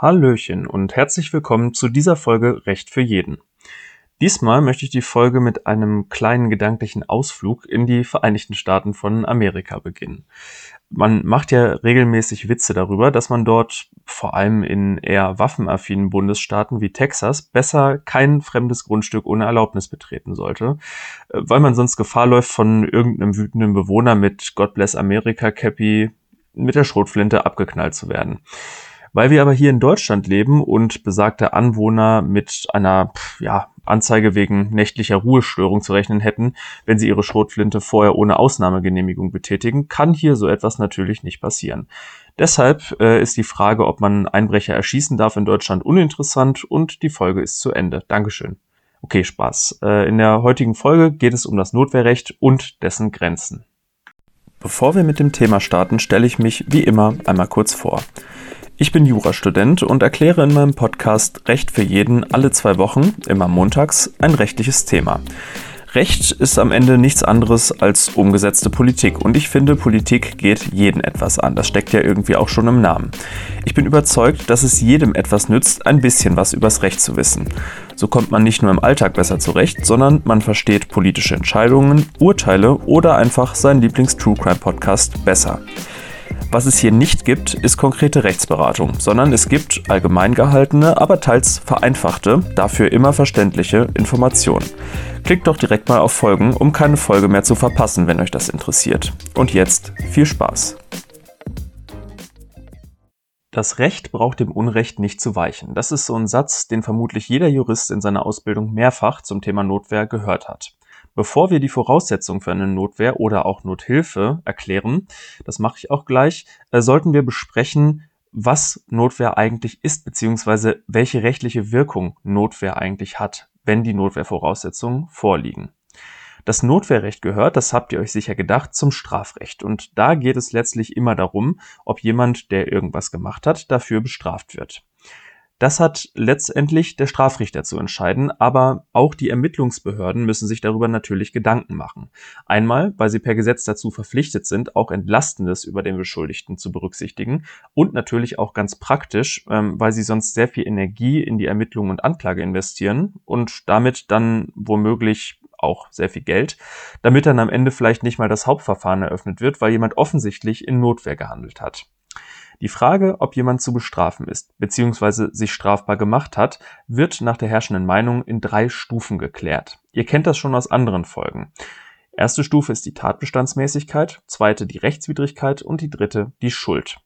Hallöchen und herzlich willkommen zu dieser Folge Recht für jeden. Diesmal möchte ich die Folge mit einem kleinen gedanklichen Ausflug in die Vereinigten Staaten von Amerika beginnen. Man macht ja regelmäßig Witze darüber, dass man dort vor allem in eher waffenaffinen Bundesstaaten wie Texas besser kein fremdes Grundstück ohne Erlaubnis betreten sollte, weil man sonst Gefahr läuft, von irgendeinem wütenden Bewohner mit God bless America Cappy mit der Schrotflinte abgeknallt zu werden. Weil wir aber hier in Deutschland leben und besagte Anwohner mit einer ja, Anzeige wegen nächtlicher Ruhestörung zu rechnen hätten, wenn sie ihre Schrotflinte vorher ohne Ausnahmegenehmigung betätigen, kann hier so etwas natürlich nicht passieren. Deshalb äh, ist die Frage, ob man Einbrecher erschießen darf in Deutschland uninteressant und die Folge ist zu Ende. Dankeschön. Okay, Spaß. Äh, in der heutigen Folge geht es um das Notwehrrecht und dessen Grenzen. Bevor wir mit dem Thema starten, stelle ich mich wie immer einmal kurz vor. Ich bin Jurastudent und erkläre in meinem Podcast Recht für jeden alle zwei Wochen, immer montags, ein rechtliches Thema. Recht ist am Ende nichts anderes als umgesetzte Politik und ich finde, Politik geht jeden etwas an. Das steckt ja irgendwie auch schon im Namen. Ich bin überzeugt, dass es jedem etwas nützt, ein bisschen was übers Recht zu wissen. So kommt man nicht nur im Alltag besser zurecht, sondern man versteht politische Entscheidungen, Urteile oder einfach seinen Lieblings-True Crime Podcast besser. Was es hier nicht gibt, ist konkrete Rechtsberatung, sondern es gibt allgemein gehaltene, aber teils vereinfachte, dafür immer verständliche Informationen. Klickt doch direkt mal auf Folgen, um keine Folge mehr zu verpassen, wenn euch das interessiert. Und jetzt viel Spaß! Das Recht braucht dem Unrecht nicht zu weichen. Das ist so ein Satz, den vermutlich jeder Jurist in seiner Ausbildung mehrfach zum Thema Notwehr gehört hat. Bevor wir die Voraussetzungen für eine Notwehr oder auch Nothilfe erklären, das mache ich auch gleich, äh, sollten wir besprechen, was Notwehr eigentlich ist, beziehungsweise welche rechtliche Wirkung Notwehr eigentlich hat, wenn die Notwehrvoraussetzungen vorliegen. Das Notwehrrecht gehört, das habt ihr euch sicher gedacht, zum Strafrecht. Und da geht es letztlich immer darum, ob jemand, der irgendwas gemacht hat, dafür bestraft wird. Das hat letztendlich der Strafrichter zu entscheiden, aber auch die Ermittlungsbehörden müssen sich darüber natürlich Gedanken machen. Einmal, weil sie per Gesetz dazu verpflichtet sind, auch Entlastendes über den Beschuldigten zu berücksichtigen und natürlich auch ganz praktisch, ähm, weil sie sonst sehr viel Energie in die Ermittlung und Anklage investieren und damit dann womöglich auch sehr viel Geld, damit dann am Ende vielleicht nicht mal das Hauptverfahren eröffnet wird, weil jemand offensichtlich in Notwehr gehandelt hat. Die Frage, ob jemand zu bestrafen ist bzw. sich strafbar gemacht hat, wird nach der herrschenden Meinung in drei Stufen geklärt. Ihr kennt das schon aus anderen Folgen. Erste Stufe ist die Tatbestandsmäßigkeit, zweite die Rechtswidrigkeit und die dritte die Schuld.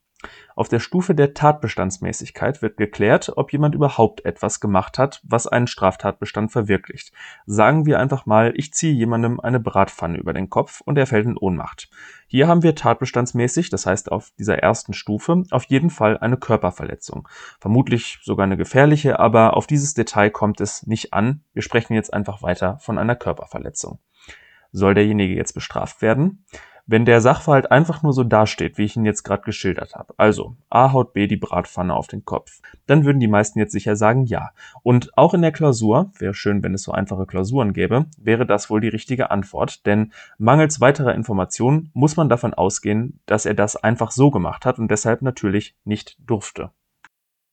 Auf der Stufe der Tatbestandsmäßigkeit wird geklärt, ob jemand überhaupt etwas gemacht hat, was einen Straftatbestand verwirklicht. Sagen wir einfach mal, ich ziehe jemandem eine Bratpfanne über den Kopf und er fällt in Ohnmacht. Hier haben wir tatbestandsmäßig, das heißt auf dieser ersten Stufe, auf jeden Fall eine Körperverletzung. Vermutlich sogar eine gefährliche, aber auf dieses Detail kommt es nicht an. Wir sprechen jetzt einfach weiter von einer Körperverletzung. Soll derjenige jetzt bestraft werden? Wenn der Sachverhalt einfach nur so dasteht, wie ich ihn jetzt gerade geschildert habe, also A haut B die Bratpfanne auf den Kopf, dann würden die meisten jetzt sicher sagen ja. Und auch in der Klausur, wäre schön, wenn es so einfache Klausuren gäbe, wäre das wohl die richtige Antwort, denn mangels weiterer Informationen muss man davon ausgehen, dass er das einfach so gemacht hat und deshalb natürlich nicht durfte.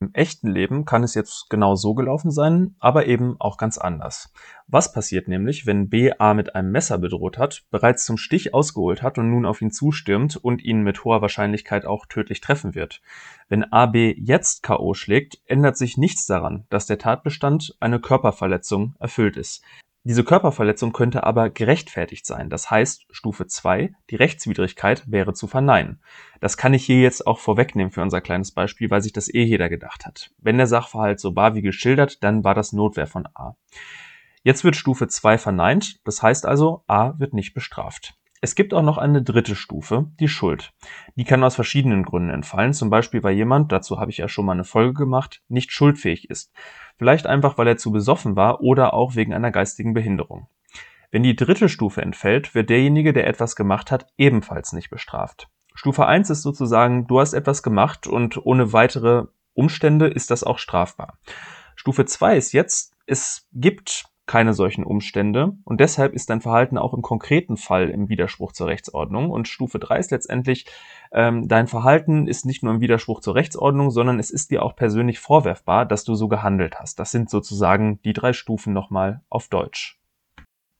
Im echten Leben kann es jetzt genau so gelaufen sein, aber eben auch ganz anders. Was passiert nämlich, wenn B A mit einem Messer bedroht hat, bereits zum Stich ausgeholt hat und nun auf ihn zustürmt und ihn mit hoher Wahrscheinlichkeit auch tödlich treffen wird? Wenn A B jetzt K.O. schlägt, ändert sich nichts daran, dass der Tatbestand eine Körperverletzung erfüllt ist. Diese Körperverletzung könnte aber gerechtfertigt sein. Das heißt, Stufe 2, die Rechtswidrigkeit wäre zu verneinen. Das kann ich hier jetzt auch vorwegnehmen für unser kleines Beispiel, weil sich das eh jeder gedacht hat. Wenn der Sachverhalt so war wie geschildert, dann war das Notwehr von A. Jetzt wird Stufe 2 verneint, das heißt also, A wird nicht bestraft. Es gibt auch noch eine dritte Stufe, die Schuld. Die kann aus verschiedenen Gründen entfallen, zum Beispiel weil jemand, dazu habe ich ja schon mal eine Folge gemacht, nicht schuldfähig ist. Vielleicht einfach, weil er zu besoffen war oder auch wegen einer geistigen Behinderung. Wenn die dritte Stufe entfällt, wird derjenige, der etwas gemacht hat, ebenfalls nicht bestraft. Stufe 1 ist sozusagen, du hast etwas gemacht und ohne weitere Umstände ist das auch strafbar. Stufe 2 ist jetzt, es gibt keine solchen Umstände und deshalb ist dein Verhalten auch im konkreten Fall im Widerspruch zur Rechtsordnung. Und Stufe 3 ist letztendlich, ähm, dein Verhalten ist nicht nur im Widerspruch zur Rechtsordnung, sondern es ist dir auch persönlich vorwerfbar, dass du so gehandelt hast. Das sind sozusagen die drei Stufen nochmal auf Deutsch.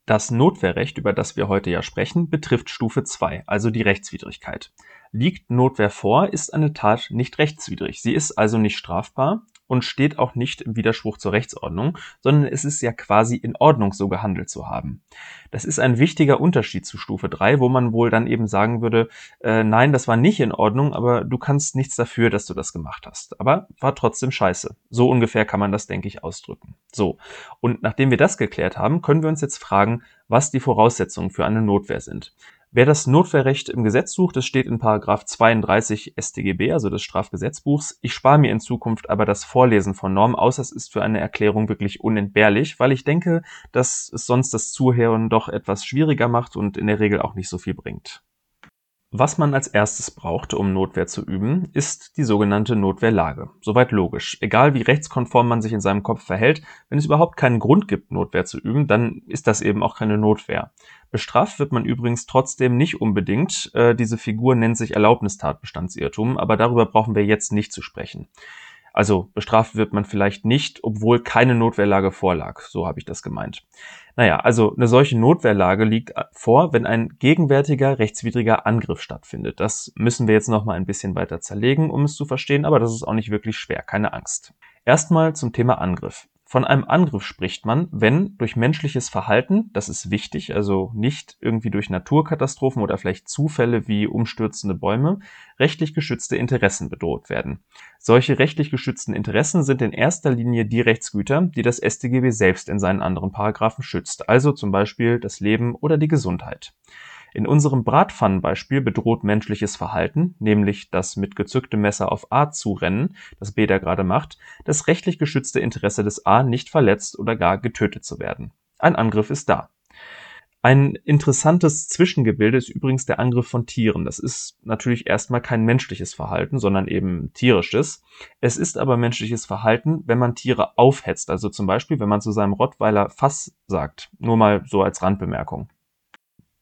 Das Notwehrrecht, über das wir heute ja sprechen, betrifft Stufe 2, also die Rechtswidrigkeit. Liegt Notwehr vor, ist eine Tat nicht rechtswidrig. Sie ist also nicht strafbar und steht auch nicht im Widerspruch zur Rechtsordnung, sondern es ist ja quasi in Ordnung, so gehandelt zu haben. Das ist ein wichtiger Unterschied zu Stufe 3, wo man wohl dann eben sagen würde, äh, nein, das war nicht in Ordnung, aber du kannst nichts dafür, dass du das gemacht hast. Aber war trotzdem scheiße. So ungefähr kann man das, denke ich, ausdrücken. So. Und nachdem wir das geklärt haben, können wir uns jetzt fragen, was die Voraussetzungen für eine Notwehr sind. Wer das Notwehrrecht im Gesetz sucht, das steht in Paragraph 32 StGB, also des Strafgesetzbuchs. Ich spare mir in Zukunft aber das Vorlesen von Normen, außer es ist für eine Erklärung wirklich unentbehrlich, weil ich denke, dass es sonst das Zuhören doch etwas schwieriger macht und in der Regel auch nicht so viel bringt. Was man als erstes braucht, um Notwehr zu üben, ist die sogenannte Notwehrlage. Soweit logisch. Egal wie rechtskonform man sich in seinem Kopf verhält, wenn es überhaupt keinen Grund gibt, Notwehr zu üben, dann ist das eben auch keine Notwehr. Bestraft wird man übrigens trotzdem nicht unbedingt. Äh, diese Figur nennt sich Erlaubnistatbestandsirrtum, aber darüber brauchen wir jetzt nicht zu sprechen. Also bestraft wird man vielleicht nicht, obwohl keine Notwehrlage vorlag. So habe ich das gemeint. Naja, also eine solche Notwehrlage liegt vor, wenn ein gegenwärtiger rechtswidriger Angriff stattfindet. Das müssen wir jetzt nochmal ein bisschen weiter zerlegen, um es zu verstehen, aber das ist auch nicht wirklich schwer, keine Angst. Erstmal zum Thema Angriff. Von einem Angriff spricht man, wenn durch menschliches Verhalten, das ist wichtig, also nicht irgendwie durch Naturkatastrophen oder vielleicht Zufälle wie umstürzende Bäume, rechtlich geschützte Interessen bedroht werden. Solche rechtlich geschützten Interessen sind in erster Linie die Rechtsgüter, die das StGB selbst in seinen anderen Paragraphen schützt, also zum Beispiel das Leben oder die Gesundheit. In unserem Bratpfannenbeispiel bedroht menschliches Verhalten, nämlich das mit gezücktem Messer auf A zurennen, das B da gerade macht, das rechtlich geschützte Interesse des A nicht verletzt oder gar getötet zu werden. Ein Angriff ist da. Ein interessantes Zwischengebilde ist übrigens der Angriff von Tieren. Das ist natürlich erstmal kein menschliches Verhalten, sondern eben tierisches. Es ist aber menschliches Verhalten, wenn man Tiere aufhetzt. Also zum Beispiel, wenn man zu seinem Rottweiler Fass sagt. Nur mal so als Randbemerkung.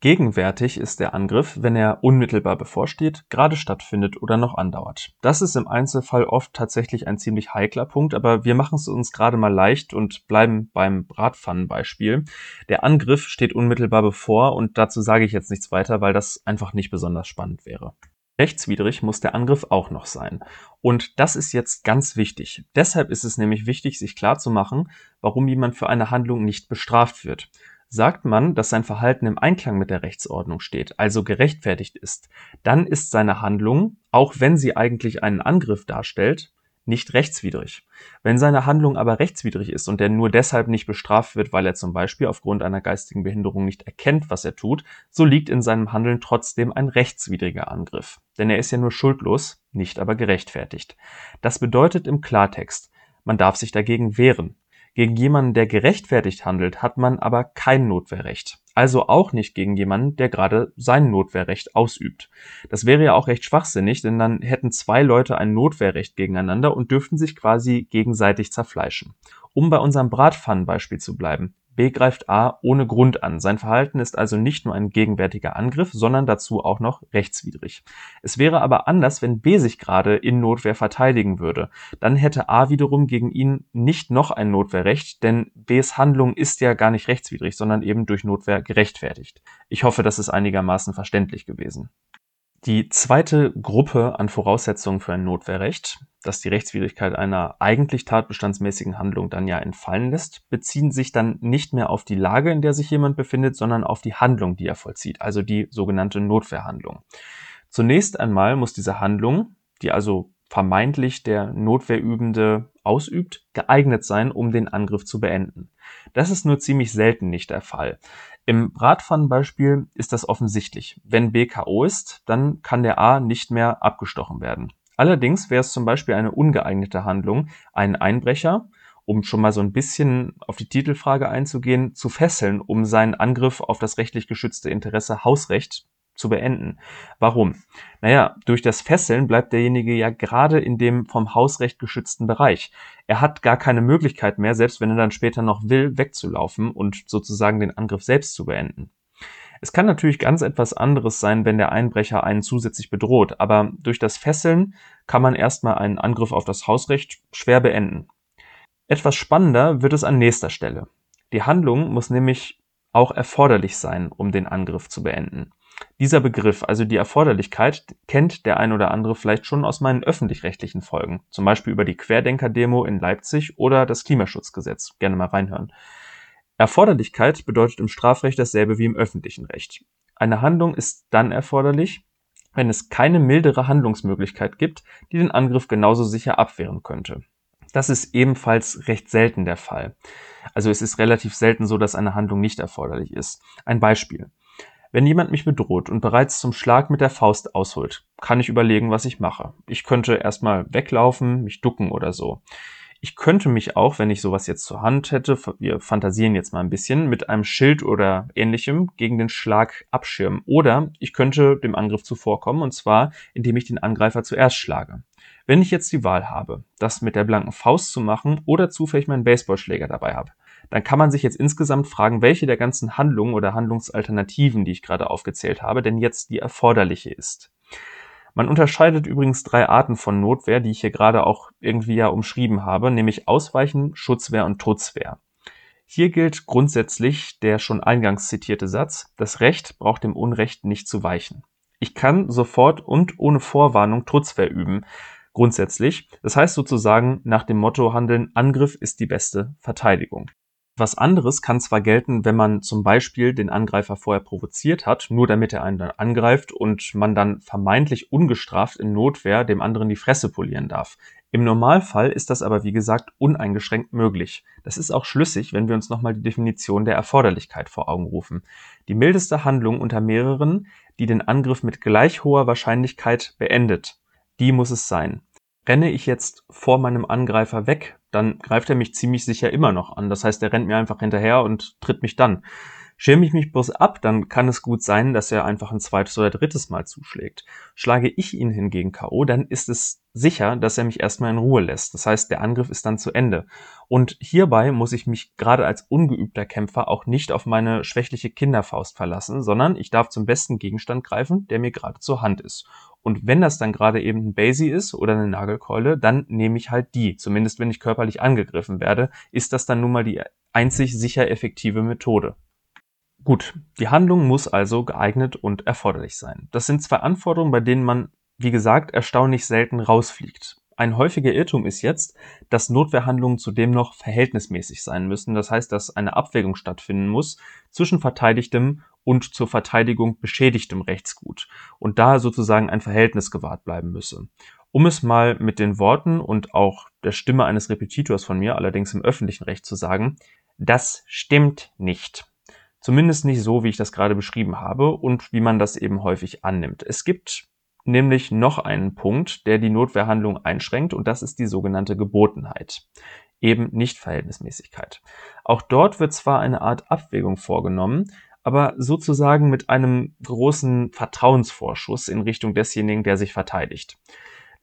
Gegenwärtig ist der Angriff, wenn er unmittelbar bevorsteht, gerade stattfindet oder noch andauert. Das ist im Einzelfall oft tatsächlich ein ziemlich heikler Punkt, aber wir machen es uns gerade mal leicht und bleiben beim Bratpfannenbeispiel. Der Angriff steht unmittelbar bevor und dazu sage ich jetzt nichts weiter, weil das einfach nicht besonders spannend wäre. Rechtswidrig muss der Angriff auch noch sein. Und das ist jetzt ganz wichtig. Deshalb ist es nämlich wichtig, sich klarzumachen, warum jemand für eine Handlung nicht bestraft wird. Sagt man, dass sein Verhalten im Einklang mit der Rechtsordnung steht, also gerechtfertigt ist, dann ist seine Handlung, auch wenn sie eigentlich einen Angriff darstellt, nicht rechtswidrig. Wenn seine Handlung aber rechtswidrig ist und er nur deshalb nicht bestraft wird, weil er zum Beispiel aufgrund einer geistigen Behinderung nicht erkennt, was er tut, so liegt in seinem Handeln trotzdem ein rechtswidriger Angriff. Denn er ist ja nur schuldlos, nicht aber gerechtfertigt. Das bedeutet im Klartext, man darf sich dagegen wehren. Gegen jemanden, der gerechtfertigt handelt, hat man aber kein Notwehrrecht. Also auch nicht gegen jemanden, der gerade sein Notwehrrecht ausübt. Das wäre ja auch recht schwachsinnig, denn dann hätten zwei Leute ein Notwehrrecht gegeneinander und dürften sich quasi gegenseitig zerfleischen. Um bei unserem Bratpfannenbeispiel zu bleiben. B greift A ohne Grund an. Sein Verhalten ist also nicht nur ein gegenwärtiger Angriff, sondern dazu auch noch rechtswidrig. Es wäre aber anders, wenn B sich gerade in Notwehr verteidigen würde. Dann hätte A wiederum gegen ihn nicht noch ein Notwehrrecht, denn Bs Handlung ist ja gar nicht rechtswidrig, sondern eben durch Notwehr gerechtfertigt. Ich hoffe, das ist einigermaßen verständlich gewesen. Die zweite Gruppe an Voraussetzungen für ein Notwehrrecht, das die Rechtswidrigkeit einer eigentlich tatbestandsmäßigen Handlung dann ja entfallen lässt, beziehen sich dann nicht mehr auf die Lage, in der sich jemand befindet, sondern auf die Handlung, die er vollzieht, also die sogenannte Notwehrhandlung. Zunächst einmal muss diese Handlung, die also vermeintlich der Notwehrübende ausübt, geeignet sein, um den Angriff zu beenden. Das ist nur ziemlich selten nicht der Fall. Im Bratpfannenbeispiel ist das offensichtlich. Wenn B K.O. ist, dann kann der A nicht mehr abgestochen werden. Allerdings wäre es zum Beispiel eine ungeeignete Handlung, einen Einbrecher, um schon mal so ein bisschen auf die Titelfrage einzugehen, zu fesseln, um seinen Angriff auf das rechtlich geschützte Interesse Hausrecht zu beenden. Warum? Naja, durch das Fesseln bleibt derjenige ja gerade in dem vom Hausrecht geschützten Bereich. Er hat gar keine Möglichkeit mehr, selbst wenn er dann später noch will, wegzulaufen und sozusagen den Angriff selbst zu beenden. Es kann natürlich ganz etwas anderes sein, wenn der Einbrecher einen zusätzlich bedroht, aber durch das Fesseln kann man erstmal einen Angriff auf das Hausrecht schwer beenden. Etwas spannender wird es an nächster Stelle. Die Handlung muss nämlich auch erforderlich sein, um den Angriff zu beenden. Dieser Begriff, also die Erforderlichkeit, kennt der ein oder andere vielleicht schon aus meinen öffentlich-rechtlichen Folgen, zum Beispiel über die Querdenker-Demo in Leipzig oder das Klimaschutzgesetz. Gerne mal reinhören. Erforderlichkeit bedeutet im Strafrecht dasselbe wie im öffentlichen Recht. Eine Handlung ist dann erforderlich, wenn es keine mildere Handlungsmöglichkeit gibt, die den Angriff genauso sicher abwehren könnte. Das ist ebenfalls recht selten der Fall. Also es ist relativ selten so, dass eine Handlung nicht erforderlich ist. Ein Beispiel. Wenn jemand mich bedroht und bereits zum Schlag mit der Faust ausholt, kann ich überlegen, was ich mache. Ich könnte erstmal weglaufen, mich ducken oder so. Ich könnte mich auch, wenn ich sowas jetzt zur Hand hätte, wir fantasieren jetzt mal ein bisschen, mit einem Schild oder ähnlichem gegen den Schlag abschirmen. Oder ich könnte dem Angriff zuvorkommen, und zwar, indem ich den Angreifer zuerst schlage. Wenn ich jetzt die Wahl habe, das mit der blanken Faust zu machen oder zufällig meinen Baseballschläger dabei habe, dann kann man sich jetzt insgesamt fragen, welche der ganzen Handlungen oder Handlungsalternativen, die ich gerade aufgezählt habe, denn jetzt die erforderliche ist. Man unterscheidet übrigens drei Arten von Notwehr, die ich hier gerade auch irgendwie ja umschrieben habe, nämlich Ausweichen, Schutzwehr und Trutzwehr. Hier gilt grundsätzlich der schon eingangs zitierte Satz, das Recht braucht dem Unrecht nicht zu weichen. Ich kann sofort und ohne Vorwarnung Trutzwehr üben, grundsätzlich. Das heißt sozusagen nach dem Motto handeln, Angriff ist die beste Verteidigung. Was anderes kann zwar gelten, wenn man zum Beispiel den Angreifer vorher provoziert hat, nur damit er einen dann angreift und man dann vermeintlich ungestraft in Notwehr dem anderen die Fresse polieren darf. Im Normalfall ist das aber wie gesagt uneingeschränkt möglich. Das ist auch schlüssig, wenn wir uns nochmal die Definition der Erforderlichkeit vor Augen rufen. Die mildeste Handlung unter mehreren, die den Angriff mit gleich hoher Wahrscheinlichkeit beendet, die muss es sein. Renne ich jetzt vor meinem Angreifer weg, dann greift er mich ziemlich sicher immer noch an. Das heißt, er rennt mir einfach hinterher und tritt mich dann. Schirme ich mich bloß ab, dann kann es gut sein, dass er einfach ein zweites oder drittes Mal zuschlägt. Schlage ich ihn hingegen K.O., dann ist es sicher, dass er mich erstmal in Ruhe lässt. Das heißt, der Angriff ist dann zu Ende. Und hierbei muss ich mich gerade als ungeübter Kämpfer auch nicht auf meine schwächliche Kinderfaust verlassen, sondern ich darf zum besten Gegenstand greifen, der mir gerade zur Hand ist. Und wenn das dann gerade eben ein Basie ist oder eine Nagelkeule, dann nehme ich halt die. Zumindest wenn ich körperlich angegriffen werde, ist das dann nun mal die einzig sicher effektive Methode. Gut, die Handlung muss also geeignet und erforderlich sein. Das sind zwei Anforderungen, bei denen man, wie gesagt, erstaunlich selten rausfliegt. Ein häufiger Irrtum ist jetzt, dass Notwehrhandlungen zudem noch verhältnismäßig sein müssen. Das heißt, dass eine Abwägung stattfinden muss zwischen verteidigtem und zur Verteidigung beschädigtem Rechtsgut und da sozusagen ein Verhältnis gewahrt bleiben müsse. Um es mal mit den Worten und auch der Stimme eines Repetitors von mir, allerdings im öffentlichen Recht zu sagen, das stimmt nicht. Zumindest nicht so, wie ich das gerade beschrieben habe und wie man das eben häufig annimmt. Es gibt nämlich noch einen Punkt, der die Notwehrhandlung einschränkt und das ist die sogenannte Gebotenheit. Eben Nichtverhältnismäßigkeit. Auch dort wird zwar eine Art Abwägung vorgenommen, aber sozusagen mit einem großen Vertrauensvorschuss in Richtung desjenigen, der sich verteidigt.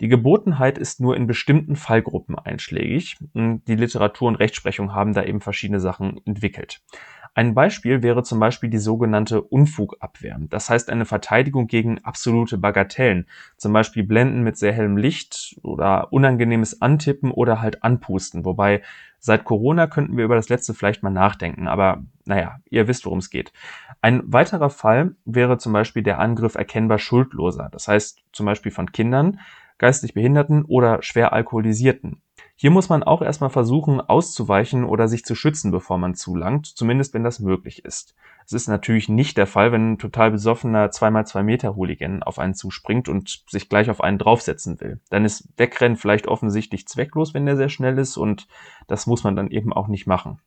Die Gebotenheit ist nur in bestimmten Fallgruppen einschlägig. Die Literatur und Rechtsprechung haben da eben verschiedene Sachen entwickelt. Ein Beispiel wäre zum Beispiel die sogenannte Unfugabwehr. Das heißt eine Verteidigung gegen absolute Bagatellen, zum Beispiel Blenden mit sehr hellem Licht oder unangenehmes Antippen oder halt Anpusten. Wobei seit Corona könnten wir über das letzte vielleicht mal nachdenken, aber naja, ihr wisst, worum es geht. Ein weiterer Fall wäre zum Beispiel der Angriff erkennbar Schuldloser, das heißt zum Beispiel von Kindern, geistig Behinderten oder schwer Alkoholisierten. Hier muss man auch erstmal versuchen, auszuweichen oder sich zu schützen, bevor man zulangt, zumindest wenn das möglich ist. Es ist natürlich nicht der Fall, wenn ein total besoffener 2x2 Meter Hooligan auf einen zuspringt und sich gleich auf einen draufsetzen will. Dann ist Wegrennen vielleicht offensichtlich zwecklos, wenn der sehr schnell ist und das muss man dann eben auch nicht machen.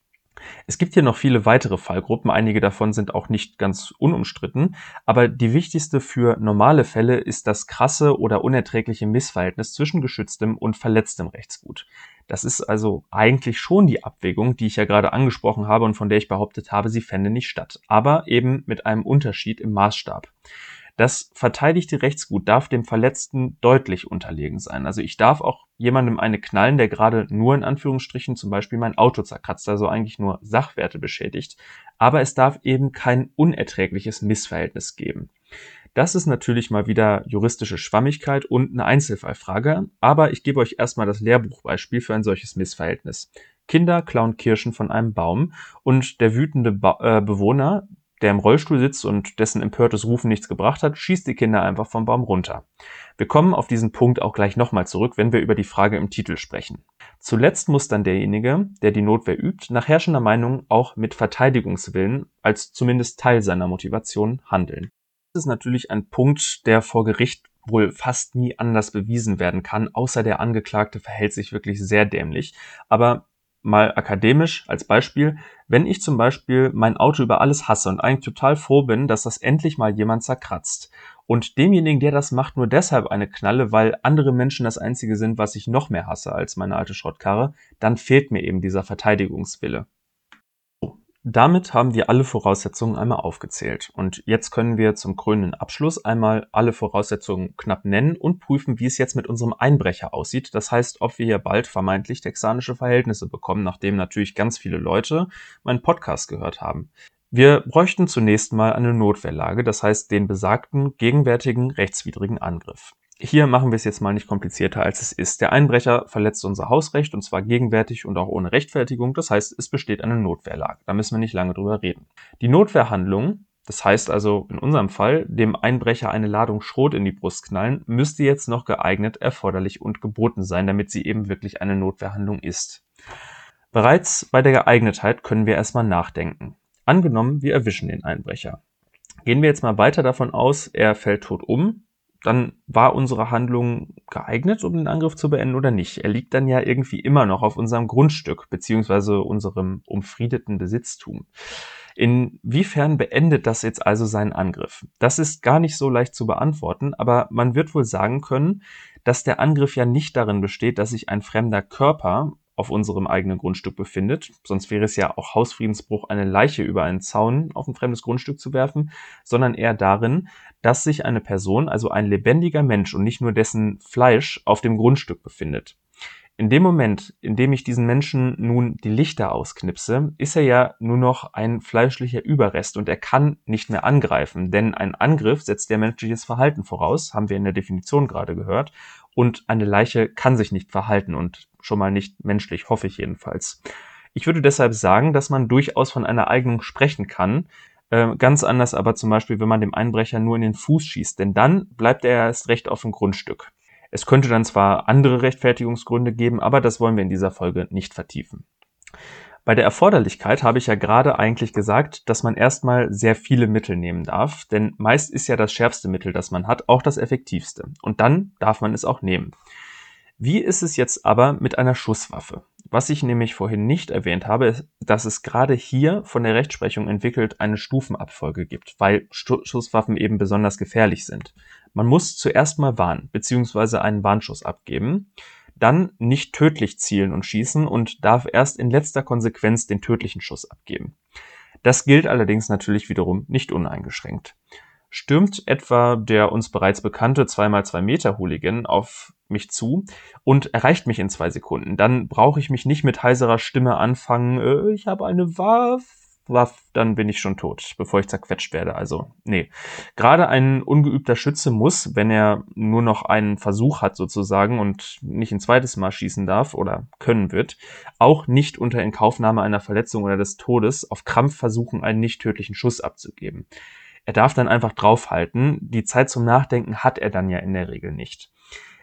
Es gibt hier noch viele weitere Fallgruppen, einige davon sind auch nicht ganz unumstritten, aber die wichtigste für normale Fälle ist das krasse oder unerträgliche Missverhältnis zwischen geschütztem und verletztem Rechtsgut. Das ist also eigentlich schon die Abwägung, die ich ja gerade angesprochen habe und von der ich behauptet habe, sie fände nicht statt, aber eben mit einem Unterschied im Maßstab. Das verteidigte Rechtsgut darf dem Verletzten deutlich unterlegen sein. Also ich darf auch jemandem eine knallen, der gerade nur in Anführungsstrichen zum Beispiel mein Auto zerkratzt, also eigentlich nur Sachwerte beschädigt. Aber es darf eben kein unerträgliches Missverhältnis geben. Das ist natürlich mal wieder juristische Schwammigkeit und eine Einzelfallfrage, aber ich gebe euch erstmal das Lehrbuchbeispiel für ein solches Missverhältnis. Kinder klauen Kirschen von einem Baum und der wütende ba äh, Bewohner, der im Rollstuhl sitzt und dessen empörtes Rufen nichts gebracht hat, schießt die Kinder einfach vom Baum runter. Wir kommen auf diesen Punkt auch gleich nochmal zurück, wenn wir über die Frage im Titel sprechen. Zuletzt muss dann derjenige, der die Notwehr übt, nach herrschender Meinung auch mit Verteidigungswillen als zumindest Teil seiner Motivation handeln. Das ist natürlich ein Punkt, der vor Gericht wohl fast nie anders bewiesen werden kann, außer der Angeklagte verhält sich wirklich sehr dämlich. Aber mal akademisch als Beispiel, wenn ich zum Beispiel mein Auto über alles hasse und eigentlich total froh bin, dass das endlich mal jemand zerkratzt und demjenigen, der das macht, nur deshalb eine Knalle, weil andere Menschen das Einzige sind, was ich noch mehr hasse als meine alte Schrottkarre, dann fehlt mir eben dieser Verteidigungswille. Damit haben wir alle Voraussetzungen einmal aufgezählt. Und jetzt können wir zum krönenden Abschluss einmal alle Voraussetzungen knapp nennen und prüfen, wie es jetzt mit unserem Einbrecher aussieht. Das heißt, ob wir hier bald vermeintlich texanische Verhältnisse bekommen, nachdem natürlich ganz viele Leute meinen Podcast gehört haben. Wir bräuchten zunächst mal eine Notwehrlage, das heißt den besagten gegenwärtigen rechtswidrigen Angriff. Hier machen wir es jetzt mal nicht komplizierter, als es ist. Der Einbrecher verletzt unser Hausrecht und zwar gegenwärtig und auch ohne Rechtfertigung. Das heißt, es besteht eine Notwehrlage. Da müssen wir nicht lange drüber reden. Die Notwehrhandlung, das heißt also in unserem Fall, dem Einbrecher eine Ladung Schrot in die Brust knallen, müsste jetzt noch geeignet, erforderlich und geboten sein, damit sie eben wirklich eine Notwehrhandlung ist. Bereits bei der Geeignetheit können wir erstmal nachdenken. Angenommen, wir erwischen den Einbrecher. Gehen wir jetzt mal weiter davon aus, er fällt tot um, dann war unsere Handlung geeignet, um den Angriff zu beenden oder nicht. Er liegt dann ja irgendwie immer noch auf unserem Grundstück beziehungsweise unserem umfriedeten Besitztum. Inwiefern beendet das jetzt also seinen Angriff? Das ist gar nicht so leicht zu beantworten, aber man wird wohl sagen können, dass der Angriff ja nicht darin besteht, dass sich ein fremder Körper auf unserem eigenen Grundstück befindet. Sonst wäre es ja auch Hausfriedensbruch, eine Leiche über einen Zaun auf ein fremdes Grundstück zu werfen, sondern eher darin, dass sich eine Person, also ein lebendiger Mensch und nicht nur dessen Fleisch auf dem Grundstück befindet. In dem Moment, in dem ich diesen Menschen nun die Lichter ausknipse, ist er ja nur noch ein fleischlicher Überrest und er kann nicht mehr angreifen, denn ein Angriff setzt ja menschliches Verhalten voraus, haben wir in der Definition gerade gehört, und eine Leiche kann sich nicht verhalten und schon mal nicht menschlich, hoffe ich jedenfalls. Ich würde deshalb sagen, dass man durchaus von einer Eignung sprechen kann, äh, ganz anders aber zum Beispiel, wenn man dem Einbrecher nur in den Fuß schießt, denn dann bleibt er erst recht auf dem Grundstück. Es könnte dann zwar andere Rechtfertigungsgründe geben, aber das wollen wir in dieser Folge nicht vertiefen. Bei der Erforderlichkeit habe ich ja gerade eigentlich gesagt, dass man erstmal sehr viele Mittel nehmen darf, denn meist ist ja das schärfste Mittel, das man hat, auch das effektivste. Und dann darf man es auch nehmen. Wie ist es jetzt aber mit einer Schusswaffe? Was ich nämlich vorhin nicht erwähnt habe, ist, dass es gerade hier von der Rechtsprechung entwickelt eine Stufenabfolge gibt, weil Schusswaffen eben besonders gefährlich sind. Man muss zuerst mal warnen, beziehungsweise einen Warnschuss abgeben, dann nicht tödlich zielen und schießen und darf erst in letzter Konsequenz den tödlichen Schuss abgeben. Das gilt allerdings natürlich wiederum nicht uneingeschränkt. Stürmt etwa der uns bereits bekannte 2x2 Meter Hooligan auf mich zu und erreicht mich in zwei Sekunden. Dann brauche ich mich nicht mit heiserer Stimme anfangen, äh, ich habe eine Waffe, Waff, dann bin ich schon tot, bevor ich zerquetscht werde. Also, nee. Gerade ein ungeübter Schütze muss, wenn er nur noch einen Versuch hat sozusagen und nicht ein zweites Mal schießen darf oder können wird, auch nicht unter Inkaufnahme einer Verletzung oder des Todes auf Krampf versuchen, einen nicht tödlichen Schuss abzugeben. Er darf dann einfach draufhalten. Die Zeit zum Nachdenken hat er dann ja in der Regel nicht.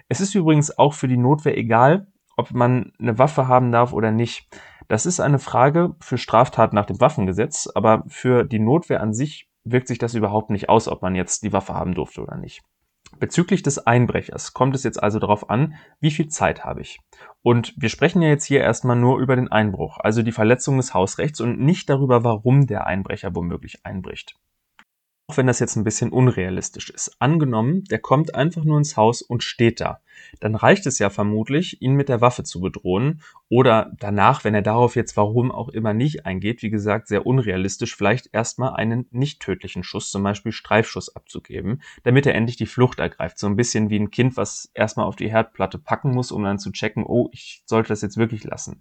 Es ist übrigens auch für die Notwehr egal, ob man eine Waffe haben darf oder nicht. Das ist eine Frage für Straftaten nach dem Waffengesetz, aber für die Notwehr an sich wirkt sich das überhaupt nicht aus, ob man jetzt die Waffe haben durfte oder nicht. Bezüglich des Einbrechers kommt es jetzt also darauf an, wie viel Zeit habe ich. Und wir sprechen ja jetzt hier erstmal nur über den Einbruch, also die Verletzung des Hausrechts und nicht darüber, warum der Einbrecher womöglich einbricht. Auch wenn das jetzt ein bisschen unrealistisch ist. Angenommen, der kommt einfach nur ins Haus und steht da. Dann reicht es ja vermutlich, ihn mit der Waffe zu bedrohen oder danach, wenn er darauf jetzt warum auch immer nicht eingeht, wie gesagt, sehr unrealistisch, vielleicht erstmal einen nicht tödlichen Schuss, zum Beispiel Streifschuss abzugeben, damit er endlich die Flucht ergreift. So ein bisschen wie ein Kind, was erstmal auf die Herdplatte packen muss, um dann zu checken, oh, ich sollte das jetzt wirklich lassen.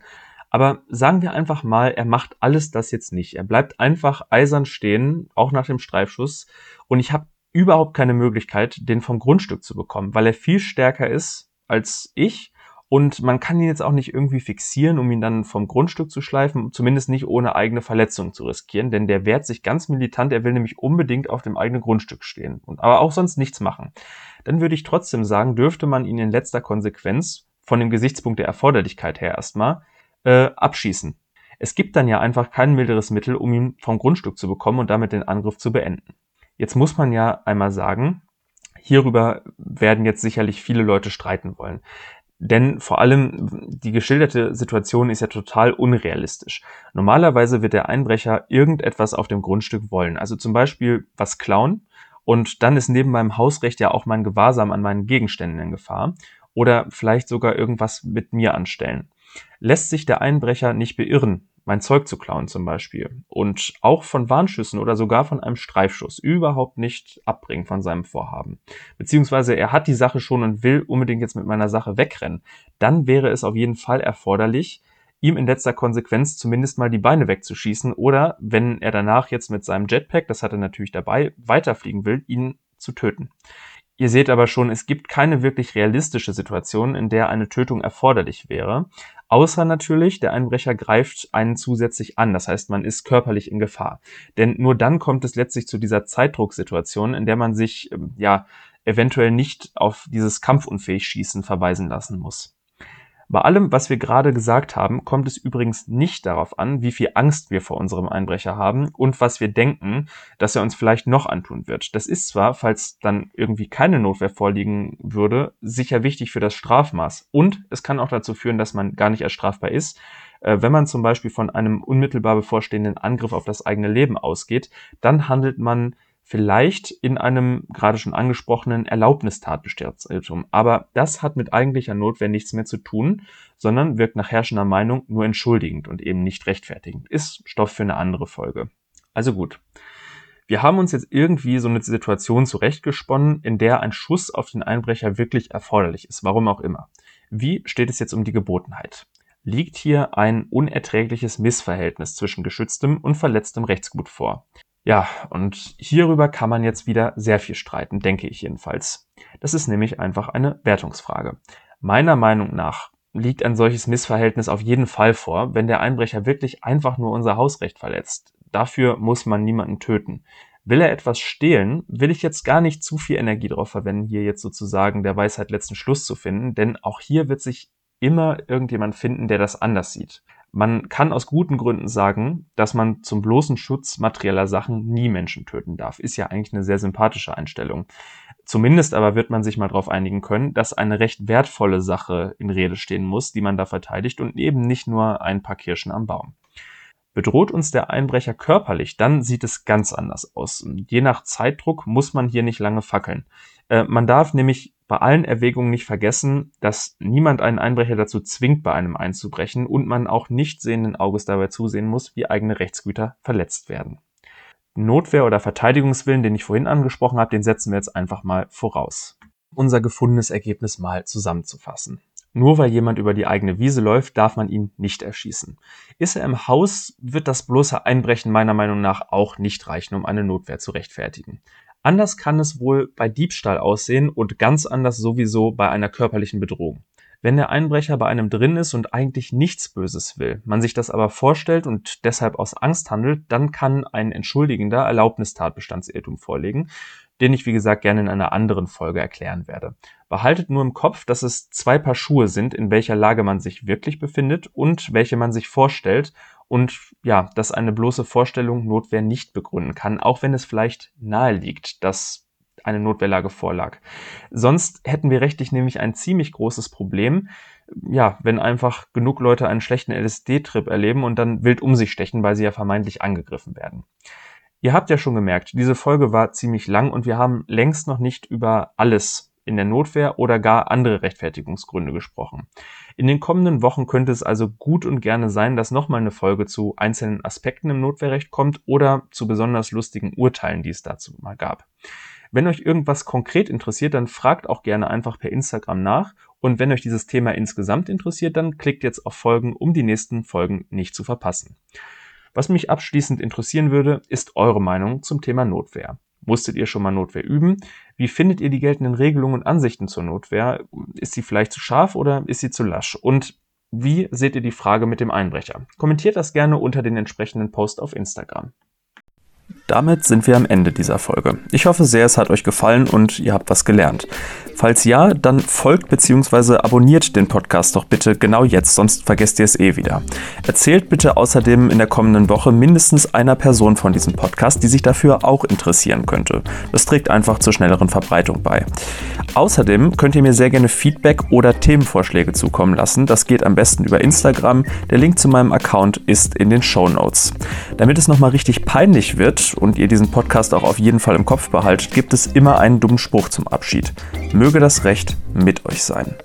Aber sagen wir einfach mal, er macht alles das jetzt nicht. Er bleibt einfach eisern stehen, auch nach dem Streifschuss. Und ich habe überhaupt keine Möglichkeit, den vom Grundstück zu bekommen, weil er viel stärker ist als ich. Und man kann ihn jetzt auch nicht irgendwie fixieren, um ihn dann vom Grundstück zu schleifen, zumindest nicht ohne eigene Verletzung zu riskieren, denn der wehrt sich ganz militant, er will nämlich unbedingt auf dem eigenen Grundstück stehen, und aber auch sonst nichts machen. Dann würde ich trotzdem sagen, dürfte man ihn in letzter Konsequenz, von dem Gesichtspunkt der Erforderlichkeit her erstmal, äh, abschießen. Es gibt dann ja einfach kein milderes Mittel, um ihn vom Grundstück zu bekommen und damit den Angriff zu beenden. Jetzt muss man ja einmal sagen, hierüber werden jetzt sicherlich viele Leute streiten wollen. Denn vor allem die geschilderte Situation ist ja total unrealistisch. Normalerweise wird der Einbrecher irgendetwas auf dem Grundstück wollen. Also zum Beispiel was klauen. Und dann ist neben meinem Hausrecht ja auch mein Gewahrsam an meinen Gegenständen in Gefahr. Oder vielleicht sogar irgendwas mit mir anstellen lässt sich der Einbrecher nicht beirren, mein Zeug zu klauen zum Beispiel, und auch von Warnschüssen oder sogar von einem Streifschuss überhaupt nicht abbringen von seinem Vorhaben, beziehungsweise er hat die Sache schon und will unbedingt jetzt mit meiner Sache wegrennen, dann wäre es auf jeden Fall erforderlich, ihm in letzter Konsequenz zumindest mal die Beine wegzuschießen oder, wenn er danach jetzt mit seinem Jetpack, das hat er natürlich dabei, weiterfliegen will, ihn zu töten. Ihr seht aber schon, es gibt keine wirklich realistische Situation, in der eine Tötung erforderlich wäre. Außer natürlich, der Einbrecher greift einen zusätzlich an. Das heißt, man ist körperlich in Gefahr. Denn nur dann kommt es letztlich zu dieser Zeitdrucksituation, in der man sich, ähm, ja, eventuell nicht auf dieses kampfunfähig Schießen verweisen lassen muss. Bei allem, was wir gerade gesagt haben, kommt es übrigens nicht darauf an, wie viel Angst wir vor unserem Einbrecher haben und was wir denken, dass er uns vielleicht noch antun wird. Das ist zwar, falls dann irgendwie keine Notwehr vorliegen würde, sicher wichtig für das Strafmaß. Und es kann auch dazu führen, dass man gar nicht erst strafbar ist. Äh, wenn man zum Beispiel von einem unmittelbar bevorstehenden Angriff auf das eigene Leben ausgeht, dann handelt man vielleicht in einem gerade schon angesprochenen Erlaubnistatbestandsirrtum. Aber das hat mit eigentlicher Notwehr nichts mehr zu tun, sondern wirkt nach herrschender Meinung nur entschuldigend und eben nicht rechtfertigend. Ist Stoff für eine andere Folge. Also gut. Wir haben uns jetzt irgendwie so eine Situation zurechtgesponnen, in der ein Schuss auf den Einbrecher wirklich erforderlich ist, warum auch immer. Wie steht es jetzt um die Gebotenheit? Liegt hier ein unerträgliches Missverhältnis zwischen geschütztem und verletztem Rechtsgut vor? Ja, und hierüber kann man jetzt wieder sehr viel streiten, denke ich jedenfalls. Das ist nämlich einfach eine Wertungsfrage. Meiner Meinung nach liegt ein solches Missverhältnis auf jeden Fall vor, wenn der Einbrecher wirklich einfach nur unser Hausrecht verletzt. Dafür muss man niemanden töten. Will er etwas stehlen, will ich jetzt gar nicht zu viel Energie darauf verwenden, hier jetzt sozusagen der Weisheit letzten Schluss zu finden, denn auch hier wird sich immer irgendjemand finden, der das anders sieht. Man kann aus guten Gründen sagen, dass man zum bloßen Schutz materieller Sachen nie Menschen töten darf. Ist ja eigentlich eine sehr sympathische Einstellung. Zumindest aber wird man sich mal darauf einigen können, dass eine recht wertvolle Sache in Rede stehen muss, die man da verteidigt und eben nicht nur ein paar Kirschen am Baum. Bedroht uns der Einbrecher körperlich, dann sieht es ganz anders aus. Je nach Zeitdruck muss man hier nicht lange fackeln. Äh, man darf nämlich bei allen Erwägungen nicht vergessen, dass niemand einen Einbrecher dazu zwingt, bei einem einzubrechen und man auch nicht sehenden Auges dabei zusehen muss, wie eigene Rechtsgüter verletzt werden. Notwehr oder Verteidigungswillen, den ich vorhin angesprochen habe, den setzen wir jetzt einfach mal voraus. Unser gefundenes Ergebnis mal zusammenzufassen. Nur weil jemand über die eigene Wiese läuft, darf man ihn nicht erschießen. Ist er im Haus, wird das bloße Einbrechen meiner Meinung nach auch nicht reichen, um eine Notwehr zu rechtfertigen. Anders kann es wohl bei Diebstahl aussehen und ganz anders sowieso bei einer körperlichen Bedrohung. Wenn der Einbrecher bei einem drin ist und eigentlich nichts Böses will, man sich das aber vorstellt und deshalb aus Angst handelt, dann kann ein entschuldigender Erlaubnistatbestandsirrtum vorliegen, den ich wie gesagt gerne in einer anderen Folge erklären werde. Behaltet nur im Kopf, dass es zwei Paar Schuhe sind, in welcher Lage man sich wirklich befindet und welche man sich vorstellt und ja, dass eine bloße Vorstellung Notwehr nicht begründen kann, auch wenn es vielleicht nahe liegt, dass eine Notwehrlage vorlag. Sonst hätten wir rechtlich nämlich ein ziemlich großes Problem, ja, wenn einfach genug Leute einen schlechten LSD-Trip erleben und dann wild um sich stechen, weil sie ja vermeintlich angegriffen werden. Ihr habt ja schon gemerkt, diese Folge war ziemlich lang und wir haben längst noch nicht über alles in der Notwehr oder gar andere Rechtfertigungsgründe gesprochen. In den kommenden Wochen könnte es also gut und gerne sein, dass nochmal eine Folge zu einzelnen Aspekten im Notwehrrecht kommt oder zu besonders lustigen Urteilen, die es dazu mal gab. Wenn euch irgendwas konkret interessiert, dann fragt auch gerne einfach per Instagram nach. Und wenn euch dieses Thema insgesamt interessiert, dann klickt jetzt auf Folgen, um die nächsten Folgen nicht zu verpassen. Was mich abschließend interessieren würde, ist eure Meinung zum Thema Notwehr. Musstet ihr schon mal Notwehr üben? Wie findet ihr die geltenden Regelungen und Ansichten zur Notwehr? Ist sie vielleicht zu scharf oder ist sie zu lasch? Und wie seht ihr die Frage mit dem Einbrecher? Kommentiert das gerne unter den entsprechenden Post auf Instagram. Damit sind wir am Ende dieser Folge. Ich hoffe sehr, es hat euch gefallen und ihr habt was gelernt. Falls ja, dann folgt bzw. abonniert den Podcast doch bitte genau jetzt, sonst vergesst ihr es eh wieder. Erzählt bitte außerdem in der kommenden Woche mindestens einer Person von diesem Podcast, die sich dafür auch interessieren könnte. Das trägt einfach zur schnelleren Verbreitung bei. Außerdem könnt ihr mir sehr gerne Feedback oder Themenvorschläge zukommen lassen. Das geht am besten über Instagram. Der Link zu meinem Account ist in den Show Notes. Damit es nochmal richtig peinlich wird und ihr diesen Podcast auch auf jeden Fall im Kopf behaltet, gibt es immer einen dummen Spruch zum Abschied. Möge das Recht mit euch sein.